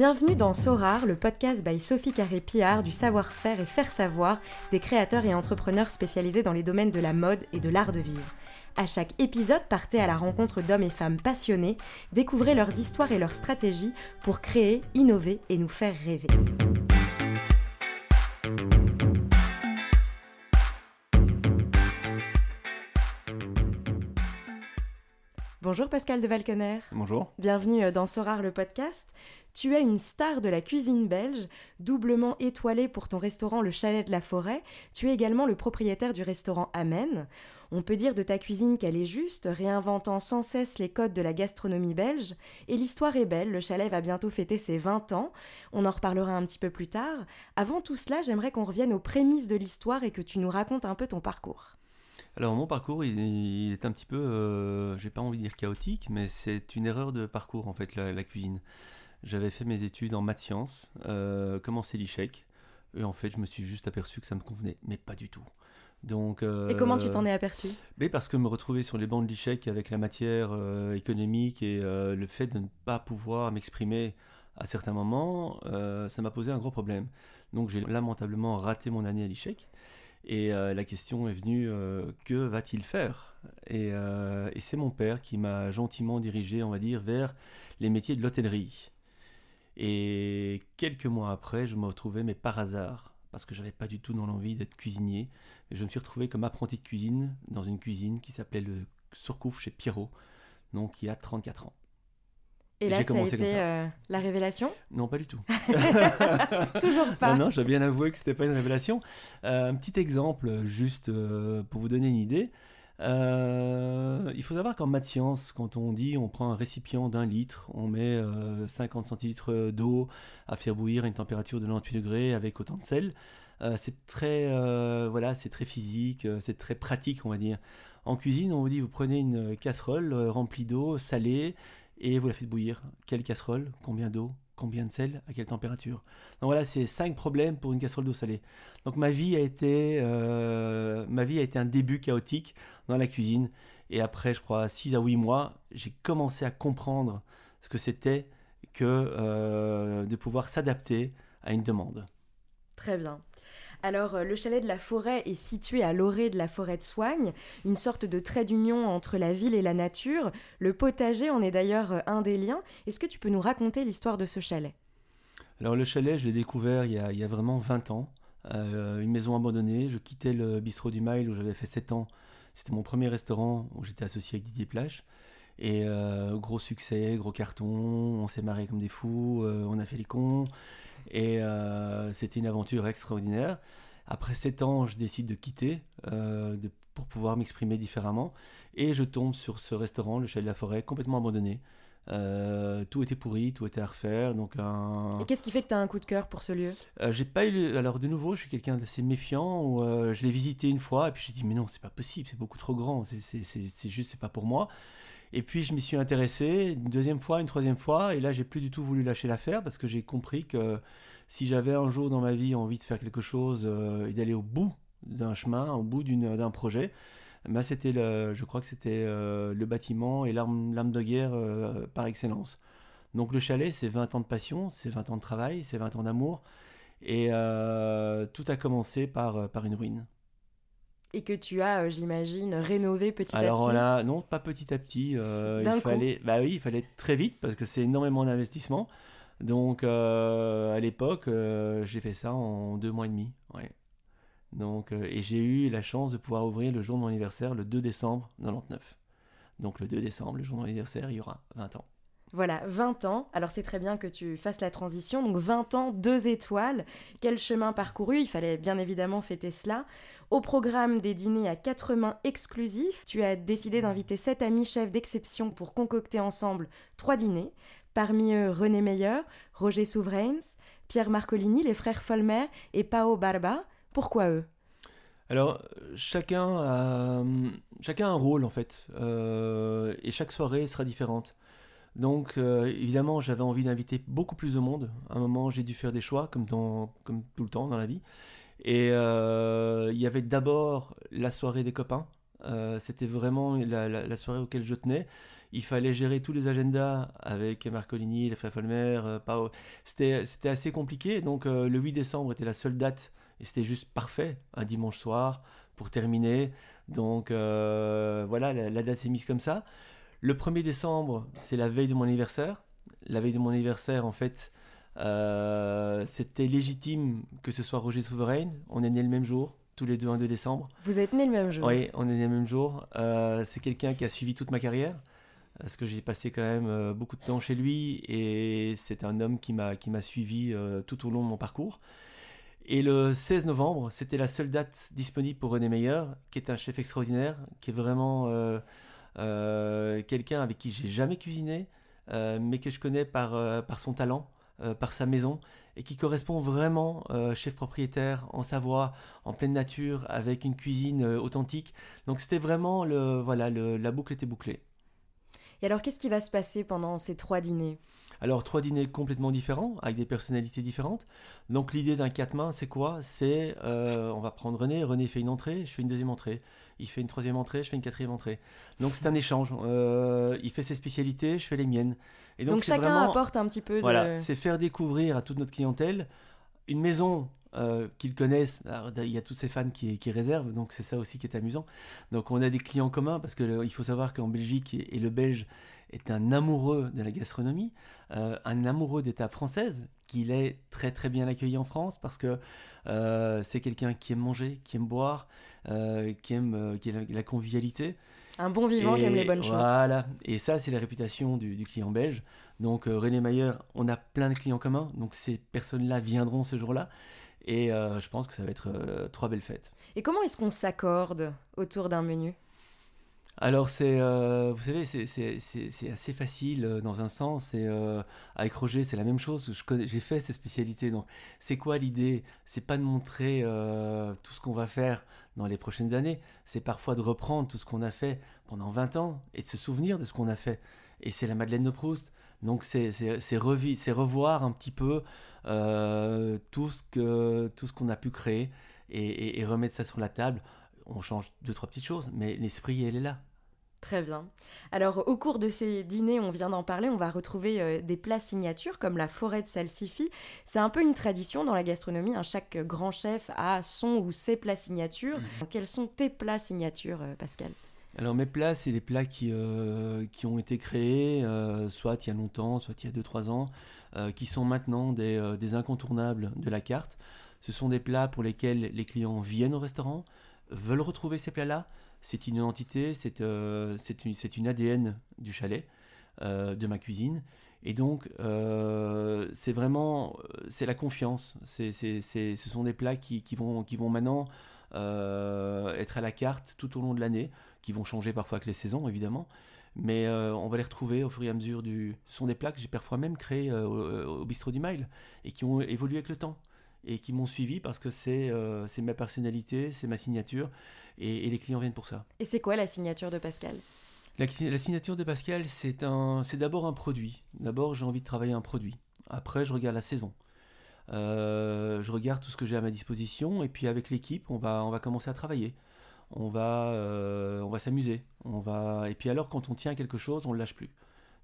Bienvenue dans Sorar, le podcast by Sophie Carré-Pillard du savoir-faire et faire savoir des créateurs et entrepreneurs spécialisés dans les domaines de la mode et de l'art de vivre. À chaque épisode, partez à la rencontre d'hommes et femmes passionnés, découvrez leurs histoires et leurs stratégies pour créer, innover et nous faire rêver. Bonjour Pascal de Valkener. Bonjour. Bienvenue euh, dans Sorar le podcast. Tu es une star de la cuisine belge, doublement étoilée pour ton restaurant Le Chalet de la Forêt. Tu es également le propriétaire du restaurant Amen. On peut dire de ta cuisine qu'elle est juste, réinventant sans cesse les codes de la gastronomie belge. Et l'histoire est belle, le chalet va bientôt fêter ses 20 ans. On en reparlera un petit peu plus tard. Avant tout cela, j'aimerais qu'on revienne aux prémices de l'histoire et que tu nous racontes un peu ton parcours. Alors mon parcours, il, est un petit peu, euh, j'ai pas envie de dire chaotique, mais c'est une erreur de parcours en fait, la, cuisine. J'avais fait mes études en maths sciences, euh, commencé l'ICHEC, et en fait je me suis juste aperçu que ça me convenait, mais pas du tout. Donc, et comment tu t'en es aperçu? mais Parce que me retrouver sur les bancs de l'ICHEC avec la matière euh, économique et le fait de ne pas pouvoir m'exprimer à certains moments, ça m'a posé un gros problème. Donc j'ai lamentablement raté mon année à l'ICHEC. Et euh, la question est venue, euh, que va-t-il faire? Euh, et, c'est mon père qui m'a gentiment dirigé, on va dire, vers les métiers de l'hôtellerie. Et quelques mois après, je me retrouvais, mais par hasard, parce que j'avais pas du tout dans l'envie d'être cuisinier, je me suis retrouvé comme apprenti de cuisine dans une cuisine qui s'appelait le Surcouf chez Pierrot, donc il y a 34 ans. Et là, ça a été euh, la révélation? Non, pas du tout. Toujours pas. Non, non, je dois bien avouer que c'était pas une révélation. Euh, un petit exemple, juste euh, pour vous donner une idée. Il faut savoir qu'en maths sciences, quand on dit on prend un récipient d'un litre, on met 50 centilitres d'eau à faire bouillir à une température de 98 degrés avec autant de sel, c'est très, voilà, très physique, c'est très pratique, on va dire. En cuisine, on vous dit vous prenez une casserole remplie d'eau salée et vous la faites bouillir. Quelle casserole? Combien d'eau? Combien de sel? À quelle température? Donc voilà, c'est cinq problèmes pour une casserole d'eau salée. Donc ma vie a été, euh, ma vie a été un début chaotique dans la cuisine. Et après, je crois, 6 à 8 mois, j'ai commencé à comprendre ce que c'était que euh, de pouvoir s'adapter à une demande. Très bien. Alors, euh, le chalet de la forêt est situé à l'orée de la forêt de Soigne, une sorte de trait d'union entre la ville et la nature. Le potager en est d'ailleurs euh, un des liens. Est-ce que tu peux nous raconter l'histoire de ce chalet? Alors, le chalet, je l'ai découvert il y, a, vraiment 20 ans. Euh, une maison abandonnée. Je quittais le bistrot du Mail où j'avais fait 7 ans. C'était mon premier restaurant où j'étais associé avec Didier Plage. Et gros succès, gros carton, on s'est marré comme des fous, on a fait les cons. Et euh, c'était une aventure extraordinaire. Après 7 ans, je décide de quitter euh, pour pouvoir m'exprimer différemment. Et je tombe sur ce restaurant, le Chalet de la Forêt, complètement abandonné. Euh, tout était pourri, tout était à refaire. Donc un... Et qu'est-ce qui fait que tu as un coup de cœur pour ce lieu? J'ai pas eu. Alors de nouveau, je suis quelqu'un d'assez méfiant. Où, je l'ai visité une fois et puis je dit mais non, c'est pas possible, c'est beaucoup trop grand. C'est juste, c'est pas pour moi. Et puis je m'y suis intéressé une deuxième fois, une troisième fois, et là j'ai plus du tout voulu lâcher l'affaire parce que j'ai compris que si j'avais un jour dans ma vie envie de faire quelque chose euh, et d'aller au bout d'un chemin, au bout d'un projet, ben c'était le, je crois que c'était euh, le bâtiment et l'arme de guerre euh, par excellence. Donc le chalet, c'est 20 ans de passion, c'est 20 ans de travail, c'est 20 ans d'amour, et tout a commencé par, par une ruine. Et que tu as, euh, j'imagine, rénové petit à petit. Alors là, non, pas petit à petit. Euh, il fallait, bah oui, il fallait très vite parce que c'est énormément d'investissement. Donc euh, à l'époque, j'ai fait ça en deux mois et demi. Ouais. Donc et j'ai eu la chance de pouvoir ouvrir le jour de mon anniversaire, le 2 décembre 99. Donc le 2 décembre, le jour de mon anniversaire, il y aura 20 ans. Voilà, 20 ans. Alors c'est très bien que tu fasses la transition. Donc 20 ans, deux étoiles. Quel chemin parcouru? Il fallait bien évidemment fêter cela. Au programme des dîners à quatre mains exclusifs, tu as décidé d'inviter sept amis chefs d'exception pour concocter ensemble trois dîners. Parmi eux René Meyer, Roger Souverains, Pierre Marcolini, les frères Folmer et Pao Barba. Pourquoi eux? Alors, chacun a, chacun a un rôle en fait, euh, et chaque soirée sera différente. Donc euh, évidemment, j'avais envie d'inviter beaucoup plus de monde. À un moment, j'ai dû faire des choix, comme, dans, comme tout le temps dans la vie. Et euh, il y avait d'abord la soirée des copains. Euh, c'était vraiment la, soirée auquel je tenais. Il fallait gérer tous les agendas avec Marcolini, les frères euh, C'était, assez compliqué. Donc euh, le 8 décembre était la seule date et c'était juste parfait, un dimanche soir pour terminer. Donc euh, voilà, la, date s'est mise comme ça. Le 1er décembre, c'est la veille de mon anniversaire. La veille de mon anniversaire, en fait, c'était légitime que ce soit Roger Souverain. On est né le même jour tous les deux un 2 décembre. Vous êtes né le même jour Oui, on est né le même jour. Euh, c'est quelqu'un qui a suivi toute ma carrière, parce que j'ai passé quand même euh, beaucoup de temps chez lui, et c'est un homme qui m'a, qui m'a suivi euh, tout au long de mon parcours. Et le 16 novembre, c'était la seule date disponible pour René Meyer, qui est un chef extraordinaire, qui est vraiment quelqu'un avec qui j'ai jamais cuisiné, mais que je connais par, son talent, par sa maison et qui correspond vraiment euh, chef propriétaire en Savoie, en pleine nature, avec une cuisine euh, authentique. Donc c'était vraiment le voilà la boucle était bouclée. Et alors qu'est-ce qui va se passer pendant ces trois dîners? Alors, trois dîners complètement différents, avec des personnalités différentes. Donc, l'idée d'un quatre mains, c'est quoi? C'est, euh, on va prendre René, René fait une entrée, je fais une deuxième entrée. Il fait une troisième entrée, je fais une quatrième entrée. Donc, c'est un échange. il fait ses spécialités, je fais les miennes. Et donc, chacun apporte un petit peu de... Voilà, c'est faire découvrir à toute notre clientèle une maison euh, qu'ils connaissent. il y a toutes ces fans qui, réservent, donc c'est ça aussi qui est amusant. Donc on a des clients communs parce qu'il faut savoir qu'en Belgique et, le Belge est un amoureux de la gastronomie, euh, un amoureux d'État française, qu'il est très très bien accueilli en France parce que euh, c'est quelqu'un qui aime manger, qui aime boire, qui aime qui la convivialité. Un bon vivant qui aime les bonnes choses. Voilà, et ça, c'est la réputation du, client belge. Donc, euh, René Mayer, on a plein de clients communs, donc ces personnes-là viendront ce jour-là. Et euh, je pense que ça va être euh, trois belles fêtes. Et comment est-ce qu'on s'accorde autour d'un menu? Alors, c'est, vous savez, c'est assez facile dans un sens. Et, avec Roger, c'est la même chose. J'ai fait ces spécialités. Donc, c'est quoi l'idée? C'est pas de montrer tout ce qu'on va faire dans les prochaines années. C'est parfois de reprendre tout ce qu'on a fait pendant 20 ans et de se souvenir de ce qu'on a fait. Et c'est la Madeleine de Proust. Donc c'est revoir un petit peu euh, tout ce qu'on a pu créer et, remettre ça sur la table. On change deux trois petites choses, mais l'esprit elle est là. Très bien. Alors, au cours de ces dîners, on vient d'en parler, on va retrouver euh, des plats signatures comme la forêt de salsifis. C'est un peu une tradition dans la gastronomie. Hein. Chaque grand chef a son ou ses plats signatures. Mhm. Quels sont tes plats signatures, euh, Pascal? Alors mes plats, c'est les plats qui, euh, qui ont été créés, soit il y a longtemps, soit il y a 2-3 ans, qui sont maintenant des, des, incontournables de la carte. Ce sont des plats pour lesquels les clients viennent au restaurant, veulent retrouver ces plats-là, c'est une identité, c'est euh, une, une, ADN du chalet, euh, de ma cuisine. Et donc, euh, c'est vraiment, c'est la confiance. C'est, ce sont des plats qui, vont, qui vont maintenant être à la carte tout au long de l'année, qui vont changer parfois avec les saisons, évidemment. Mais on va les retrouver au fur et à mesure du... Ce sont des plats que j'ai parfois même créés au, bistrot du Mile et qui ont évolué avec le temps et qui m'ont suivi parce que c'est ma personnalité, c'est ma signature et, les clients viennent pour ça. Et c'est quoi la signature de Pascal? La, signature de Pascal, c'est d'abord un produit. D'abord, j'ai envie de travailler un produit. Après, je regarde la saison. Euh, je regarde tout ce que j'ai à ma disposition et puis avec l'équipe, on va, on va commencer à travailler. On va, euh, on va s'amuser. On va et puis alors, quand on tient quelque chose, on ne lâche plus.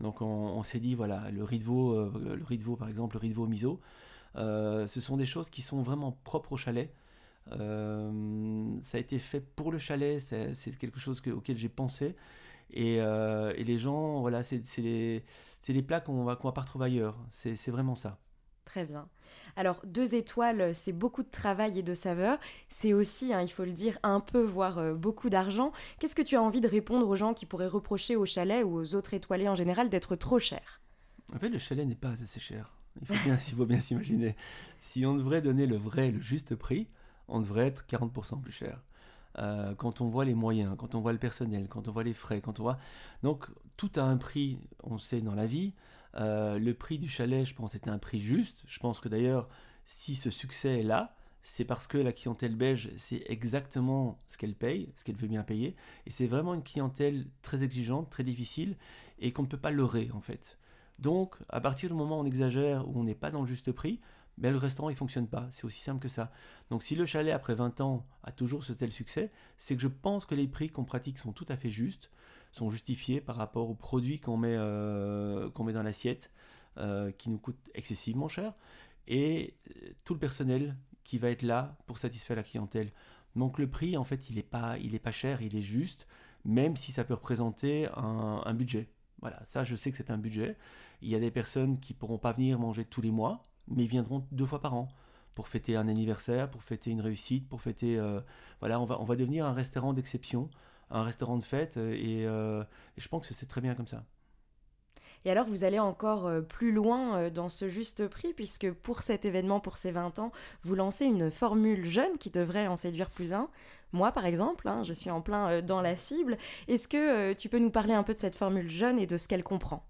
Donc on, s'est dit voilà, le veau, euh, le riz de veau par exemple, le riz de veau miso, ce sont des choses qui sont vraiment propres au chalet. Euh, ça a été fait pour le chalet, c'est quelque chose auquel j'ai pensé. Et, euh, et, les gens, voilà, c'est les, les, plats qu'on va, va pas retrouver ailleurs. C'est vraiment ça. Très bien. Alors, deux étoiles, c'est beaucoup de travail et de saveur. C'est aussi, hein, il faut le dire, un peu, voire euh, beaucoup d'argent. Qu'est-ce que tu as envie de répondre aux gens qui pourraient reprocher au chalet ou aux autres étoilés en général d'être trop cher En fait, le chalet n'est pas assez cher. Il faut bien, faut bien s'imaginer. Si on devrait donner le vrai, le juste prix, on devrait être 40% plus cher. Euh, quand on voit les moyens, quand on voit le personnel, quand on voit les frais, quand on voit... Donc tout a un prix, on sait, dans la vie. Euh, le prix du chalet, je pense, était un prix juste. Je pense que d'ailleurs, si ce succès est là, c'est parce que la clientèle belge, c'est exactement ce qu'elle paye, ce qu'elle veut bien payer. Et c'est vraiment une clientèle très exigeante, très difficile, et qu'on ne peut pas leurrer, en fait. Donc, à partir du moment où on exagère, où on n'est pas dans le juste prix, mais le restaurant il fonctionne pas. C'est aussi simple que ça. Donc si le chalet après 20 ans a toujours ce tel succès, c'est que je pense que les prix qu'on pratique sont tout à fait justes. sont justifiés par rapport aux produits qu'on met, qu'on met dans l'assiette, qui nous coûtent excessivement cher, et tout le personnel qui va être là pour satisfaire la clientèle. Donc le prix, en fait, il n'est pas, pas cher, il est juste, même si ça peut représenter un, budget. Voilà, ça, je sais que c'est un budget. Il y a des personnes qui pourront pas venir manger tous les mois, mais viendront deux fois par an pour fêter un anniversaire, pour fêter une réussite, pour fêter... Euh, voilà, on va, on va devenir un restaurant d'exception, un restaurant de fête, et, euh, et je pense que c'est très bien comme ça. Et alors, vous allez encore euh, plus loin euh, dans ce juste prix, puisque pour cet événement, pour ces 20 ans, vous lancez une formule jeune qui devrait en séduire plus un. Moi, par exemple, hein, je suis en plein euh, dans la cible. Est-ce que tu peux nous parler un peu de cette formule jeune et de ce qu'elle comprend?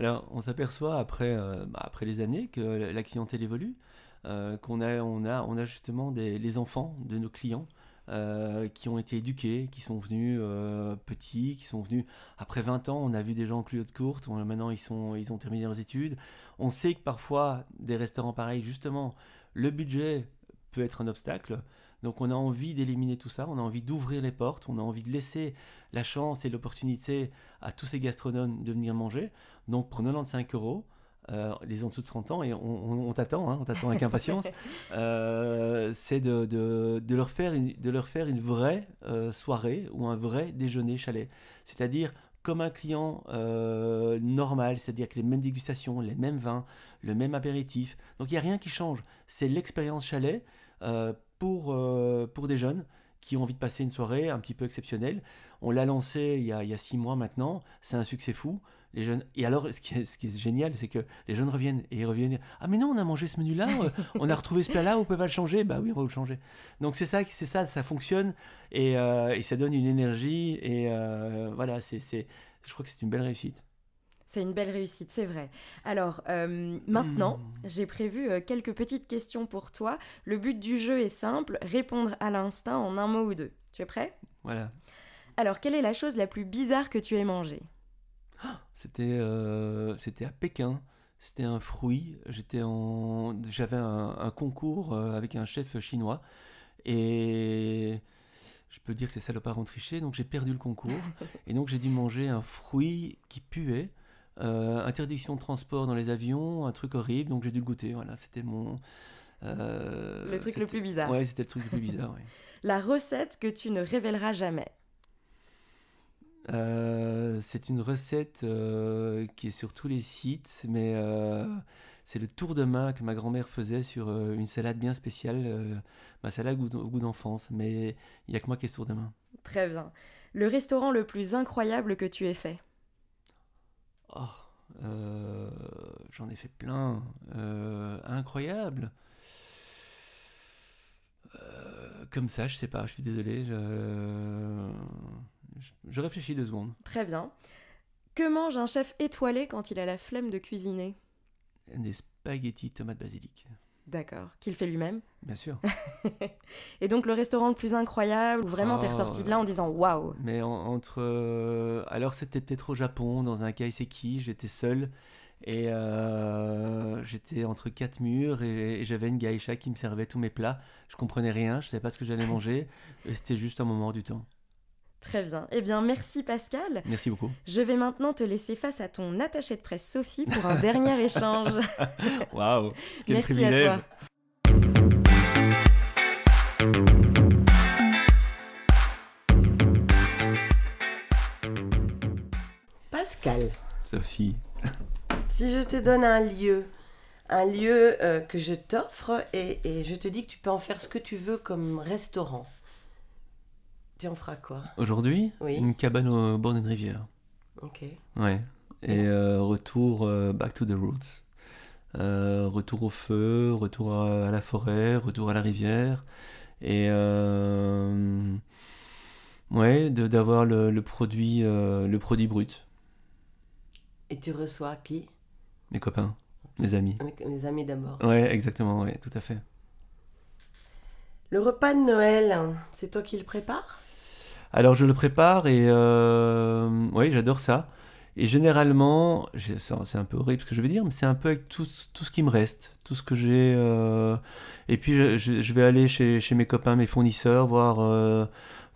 Alors, on s'aperçoit après, bah, après les années que la clientèle évolue, qu'on a, on a, on a justement des, les enfants de nos clients euh, qui ont été éduqués, qui sont venus euh, petits, qui sont venus après 20 ans. On a vu des gens en culotte courte, maintenant ils, sont, ils ont terminé leurs études. On sait que parfois, des restaurants pareils, justement, le budget peut être un obstacle. Donc on a envie d'éliminer tout ça, on a envie d'ouvrir les portes, on a envie de laisser la chance et l'opportunité à tous ces gastronomes de venir manger. Donc pour 95 euros, euh, les en dessous de 30 ans, et on, t'attend, hein, on t'attend avec impatience, euh, c'est de, de, leur faire une, de leur faire une vraie euh, soirée ou un vrai déjeuner chalet. C'est-à-dire comme un client normal, c'est-à-dire que les mêmes dégustations, les mêmes vins, le même apéritif. Donc il n'y a rien qui change. C'est l'expérience chalet pour, pour des jeunes qui ont envie de passer une soirée un petit peu exceptionnelle. On l'a lancé il y, a, il y a six mois maintenant, c'est un succès fou les jeunes. Et alors, ce qui est, ce qui est génial, c'est que les jeunes reviennent et ils reviennent. Ah, mais non, on a mangé ce menu-là, euh, on a retrouvé ce plat-là, on peut pas le changer. Bah oui, on va le changer. Donc c'est ça, c'est ça, ça fonctionne et, euh, et, ça donne une énergie et euh, voilà, c'est, je crois que c'est une belle réussite. C'est une belle réussite, c'est vrai. Alors, maintenant, hmm. j'ai prévu quelques petites questions pour toi. Le but du jeu est simple, répondre à l'instinct en un mot ou deux. Tu es prêt? Voilà. Alors, quelle est la chose la plus bizarre que tu aies mangée? C'était euh, c'était à Pékin. C'était un fruit. J'étais en, j'avais un, concours euh, avec un chef chinois et je peux dire que c'est salopard en triché. Donc j'ai perdu le concours et donc j'ai dû manger un fruit qui puait. Euh, interdiction de transport dans les avions, un truc horrible. Donc j'ai dû le goûter. Voilà, c'était mon le truc le plus bizarre. Ouais, c'était le truc le plus bizarre. La recette que tu ne révéleras jamais. Euh, c'est une recette euh, qui est sur tous les sites, mais euh, c'est le tour de main que ma grand-mère faisait sur une salade bien spéciale, ma salade au goût, d'enfance. Mais il n'y a que moi qui ce tour de main. Très bien. Le restaurant le plus incroyable que tu aies fait? Oh, J'en ai fait plein. incroyable comme ça, je sais pas, je suis désolé. Je... Je réfléchis deux secondes. Très bien. Que mange un chef étoilé quand il a la flemme de cuisiner? Des spaghettis tomates basilic. D'accord. Qu'il fait lui-même Bien sûr. et donc le restaurant le plus incroyable, où vraiment t'es ressorti de là en disant waouh Mais entre. Euh, alors c'était peut-être au Japon, dans un kaiseki, j'étais seul. Et euh, j'étais entre quatre murs et, j'avais une geisha qui me servait tous mes plats. Je comprenais rien, je savais pas ce que j'allais manger. C'était juste un moment du temps. Très bien. Eh bien, merci Pascal. Merci beaucoup. Je vais maintenant te laisser face à ton attaché de presse Sophie pour un dernier échange. Waouh Merci à toi. Pascal. Sophie. Si je te donne un lieu, un lieu euh, que je t'offre et, et je te dis que tu peux en faire ce que tu veux comme restaurant, tu en feras quoi? Aujourd'hui Oui. Une cabane au bord d'une rivière. Ok. Ouais. Et euh, retour euh, back to the roots. Euh, retour au feu, retour à, la forêt, retour à la rivière. Et ouais, d'avoir le, le, produit, le produit brut. Et tu reçois qui? Mes copains, mes amis. Mes amis d'abord. Ouais, exactement, ouais, tout à fait. Le repas de Noël, c'est toi qui le prépares? Alors je le prépare et euh, oui, j'adore ça. Et généralement, c'est un peu horrible ce que je vais dire, mais c'est un peu avec tout, tout, ce qui me reste, tout ce que j'ai. Euh, et puis je, vais aller chez, chez, mes copains, mes fournisseurs, voir, euh,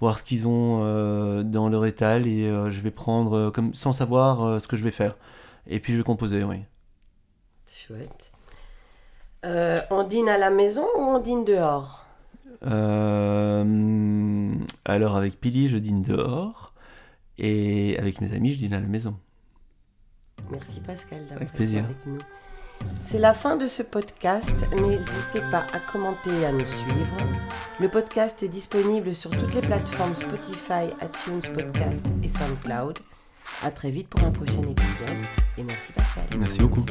voir ce qu'ils ont dans leur étal et je vais prendre comme sans savoir ce que je vais faire. Et puis je vais composer, oui. Chouette. On dîne à la maison ou on dîne dehors? Alors avec Pili, je dîne dehors et avec mes amis, je dîne à la maison. Merci Pascal d'avoir été plaisir. avec nous. C'est la fin de ce podcast. N'hésitez pas à commenter et à nous suivre. Le podcast est disponible sur toutes les plateformes Spotify, iTunes Podcast et SoundCloud. À très vite pour un prochain épisode. Et merci Pascal. Merci beaucoup.